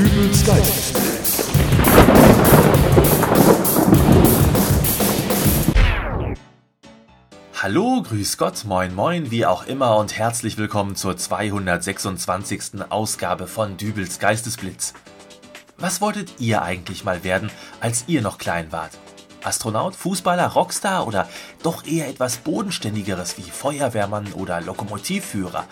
Dübels Geistesblitz. Hallo, grüß Gott, moin moin, wie auch immer und herzlich willkommen zur 226. Ausgabe von Dübels Geistesblitz. Was wolltet ihr eigentlich mal werden, als ihr noch klein wart? Astronaut, Fußballer, Rockstar oder doch eher etwas Bodenständigeres wie Feuerwehrmann oder Lokomotivführer?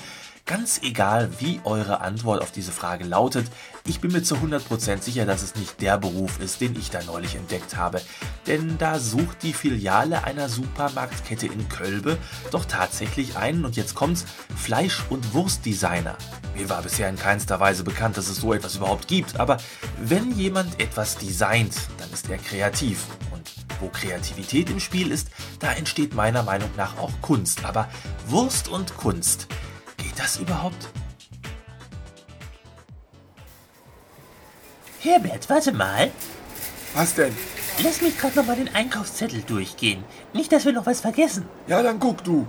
Ganz egal, wie eure Antwort auf diese Frage lautet, ich bin mir zu 100% sicher, dass es nicht der Beruf ist, den ich da neulich entdeckt habe. Denn da sucht die Filiale einer Supermarktkette in Kölbe doch tatsächlich einen, und jetzt kommt's, Fleisch- und Wurstdesigner. Mir war bisher in keinster Weise bekannt, dass es so etwas überhaupt gibt, aber wenn jemand etwas designt, dann ist er kreativ. Und wo Kreativität im Spiel ist, da entsteht meiner Meinung nach auch Kunst. Aber Wurst und Kunst, das überhaupt? Herbert, warte mal. Was denn? Lass mich gerade noch mal den Einkaufszettel durchgehen. Nicht, dass wir noch was vergessen. Ja, dann guck du.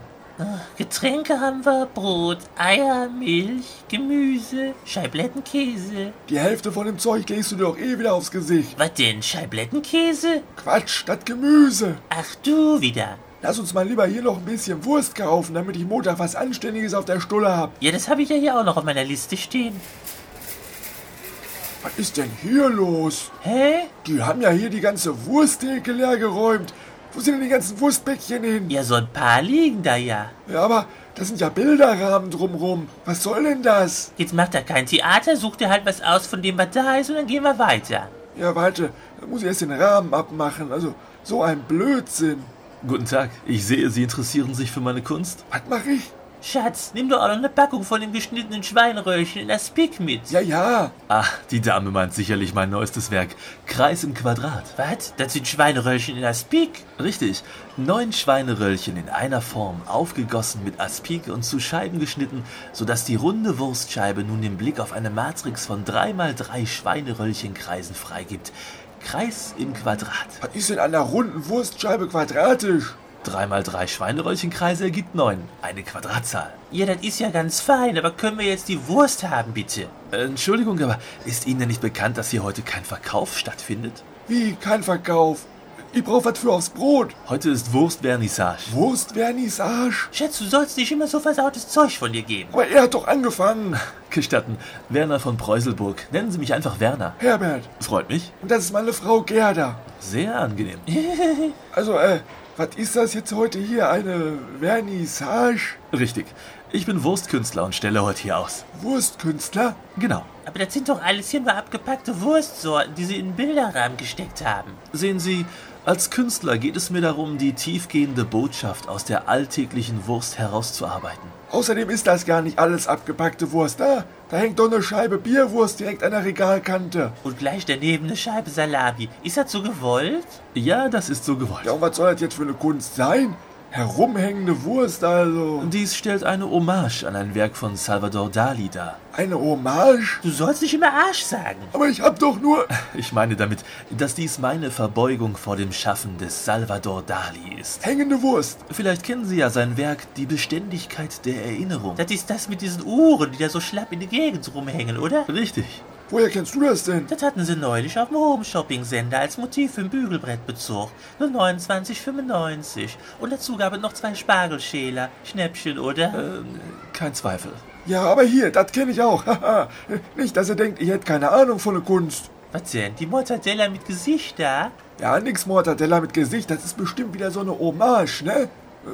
Getränke haben wir, Brot, Eier, Milch, Gemüse, Scheibletten, Käse. Die Hälfte von dem Zeug legst du dir doch eh wieder aufs Gesicht. Was denn, Scheiblettenkäse? Quatsch, das Gemüse. Ach du wieder. Lass uns mal lieber hier noch ein bisschen Wurst kaufen, damit ich Montag was Anständiges auf der Stulle hab. Ja, das habe ich ja hier auch noch auf meiner Liste stehen. Was ist denn hier los? Hä? Die haben ja hier die ganze Wursttheke leer geräumt. Wo sind denn die ganzen Wurstbäckchen hin? Ja, so ein paar liegen da ja. Ja, aber da sind ja Bilderrahmen drumrum. Was soll denn das? Jetzt macht er kein Theater, sucht er halt was aus von dem, was da ist und dann gehen wir weiter. Ja, warte, da muss ich erst den Rahmen abmachen. Also, so ein Blödsinn. Guten Tag, ich sehe, Sie interessieren sich für meine Kunst. Was mache ich? Schatz, nimm doch auch noch eine Packung von dem geschnittenen Schweinröhrchen in das Pick mit. Ja, ja. Ah, die Dame meint sicherlich mein neuestes Werk. Kreis im Quadrat. Was? Das sind Schweineröllchen in Aspik? Richtig. Neun Schweineröllchen in einer Form, aufgegossen mit Aspik und zu Scheiben geschnitten, sodass die runde Wurstscheibe nun den Blick auf eine Matrix von 3x3 Schweineröllchenkreisen freigibt. Kreis im Quadrat. Was ist denn an der runden Wurstscheibe quadratisch? 3x3 Schweineröllchenkreise ergibt 9. Eine Quadratzahl. Ja, das ist ja ganz fein, aber können wir jetzt die Wurst haben, bitte? Äh, Entschuldigung, aber ist Ihnen denn nicht bekannt, dass hier heute kein Verkauf stattfindet? Wie, kein Verkauf? Ich brauch was für aufs Brot. Heute ist Wurstvernissage. Wurstvernissage? Schatz, du sollst nicht immer so versautes Zeug von dir geben. Aber er hat doch angefangen. Gestatten, Werner von Preuselburg. Nennen Sie mich einfach Werner. Herbert. Freut mich. Und das ist meine Frau Gerda. Sehr angenehm. Also, äh, was ist das jetzt heute hier? Eine Vernissage? Richtig. Ich bin Wurstkünstler und stelle heute hier aus. Wurstkünstler? Genau. Aber das sind doch alles hier nur abgepackte Wurstsorten, die sie in den Bilderrahmen gesteckt haben. Sehen Sie, als Künstler geht es mir darum, die tiefgehende Botschaft aus der alltäglichen Wurst herauszuarbeiten. Außerdem ist das gar nicht alles abgepackte Wurst. Da, da hängt doch eine Scheibe Bierwurst direkt an der Regalkante. Und gleich daneben eine Scheibe Salami. Ist das so gewollt? Ja, das ist so gewollt. Ja, und was soll das jetzt für eine Kunst sein? Herumhängende Wurst also. Dies stellt eine Hommage an ein Werk von Salvador Dali dar. Eine Hommage? Du sollst nicht immer Arsch sagen. Aber ich hab doch nur... Ich meine damit, dass dies meine Verbeugung vor dem Schaffen des Salvador Dali ist. Hängende Wurst. Vielleicht kennen Sie ja sein Werk Die Beständigkeit der Erinnerung. Das ist das mit diesen Uhren, die da so schlapp in der Gegend rumhängen, oder? Richtig. Woher kennst du das denn? Das hatten sie neulich auf dem Home-Shopping-Sender als Motiv für ein Bügelbrettbezug. Nur 29,95. Und dazu gab es noch zwei Spargelschäler. Schnäppchen, oder? Ähm, kein Zweifel. Ja, aber hier, das kenne ich auch. Haha. Nicht, dass ihr denkt, ich hätte keine Ahnung von der Kunst. Was denn? Die Mortadella mit Gesicht da? Ja, nix Mortadella mit Gesicht, das ist bestimmt wieder so eine Hommage, ne?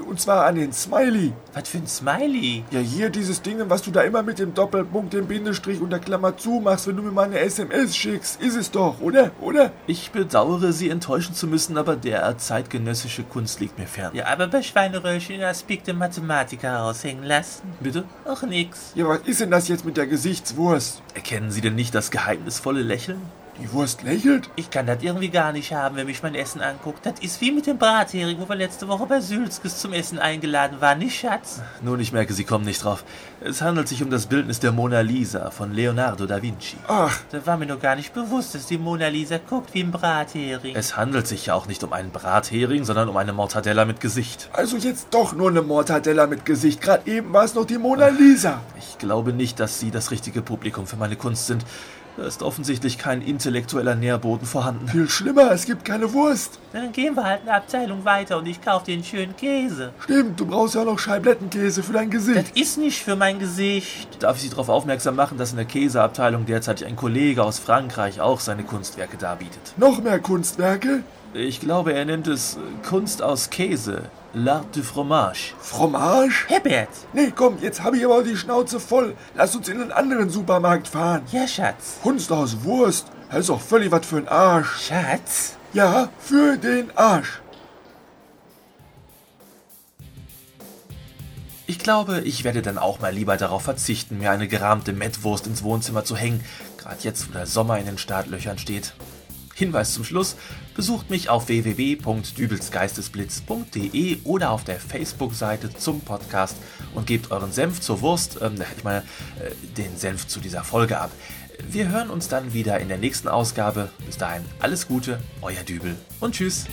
Und zwar an den Smiley. Was für ein Smiley? Ja, hier dieses Ding, was du da immer mit dem Doppelpunkt, dem Bindestrich und der Klammer zu machst, wenn du mir mal eine SMS schickst. Ist es doch, oder? Oder? Ich bedauere, Sie enttäuschen zu müssen, aber derart zeitgenössische Kunst liegt mir fern. Ja, aber bei Schweineröllchen Aspekte Mathematiker raushängen lassen. Bitte? Ach nix. Ja, was ist denn das jetzt mit der Gesichtswurst? Erkennen Sie denn nicht das geheimnisvolle Lächeln? Die Wurst lächelt? Ich kann das irgendwie gar nicht haben, wenn mich mein Essen anguckt. Das ist wie mit dem Brathering, wo wir letzte Woche bei Sülzkes zum Essen eingeladen waren, nicht Schatz? Nun, ich merke, Sie kommen nicht drauf. Es handelt sich um das Bildnis der Mona Lisa von Leonardo da Vinci. Ach, Da war mir noch gar nicht bewusst, dass die Mona Lisa guckt wie ein Brathering. Es handelt sich ja auch nicht um einen Brathering, sondern um eine Mortadella mit Gesicht. also jetzt doch nur eine Mortadella mit Gesicht. Gerade eben war es noch die Mona Lisa. Ich glaube nicht, dass Sie das richtige Publikum für meine Kunst sind. Da ist offensichtlich kein intellektueller Nährboden vorhanden. Viel schlimmer, es gibt keine Wurst. Dann gehen wir halt eine Abteilung weiter und ich kaufe dir einen schönen Käse. Stimmt, du brauchst ja noch Scheiblettenkäse für dein Das Gesicht. ist nicht für mein Gesicht. Darf ich Sie darauf aufmerksam machen, dass in der Käseabteilung derzeit ein Kollege aus Frankreich auch seine Kunstwerke darbietet? Noch mehr Kunstwerke? Ich glaube, er nennt es Kunst aus Käse. L'art du fromage. Fromage? Herbert. Nee, komm, jetzt habe ich aber die Schnauze voll. Lass uns in einen anderen Supermarkt fahren. Ja, Schatz. Kunst aus Wurst. Das ist doch völlig was für ein Arsch. Schatz. Ja, für den Arsch. Ich glaube, ich werde dann auch mal lieber darauf verzichten, mir eine gerahmte Mettwurst ins Wohnzimmer zu hängen, gerade jetzt, wo der Sommer in den Startlöchern steht. Hinweis zum Schluss, besucht mich auf www.dübelsgeistesblitz.de oder auf der Facebook-Seite zum Podcast und gebt euren Senf zur Wurst, ähm, ich meine, äh, den Senf zu dieser Folge ab. Wir hören uns dann wieder in der nächsten Ausgabe. Bis dahin alles Gute, euer Dübel und tschüss.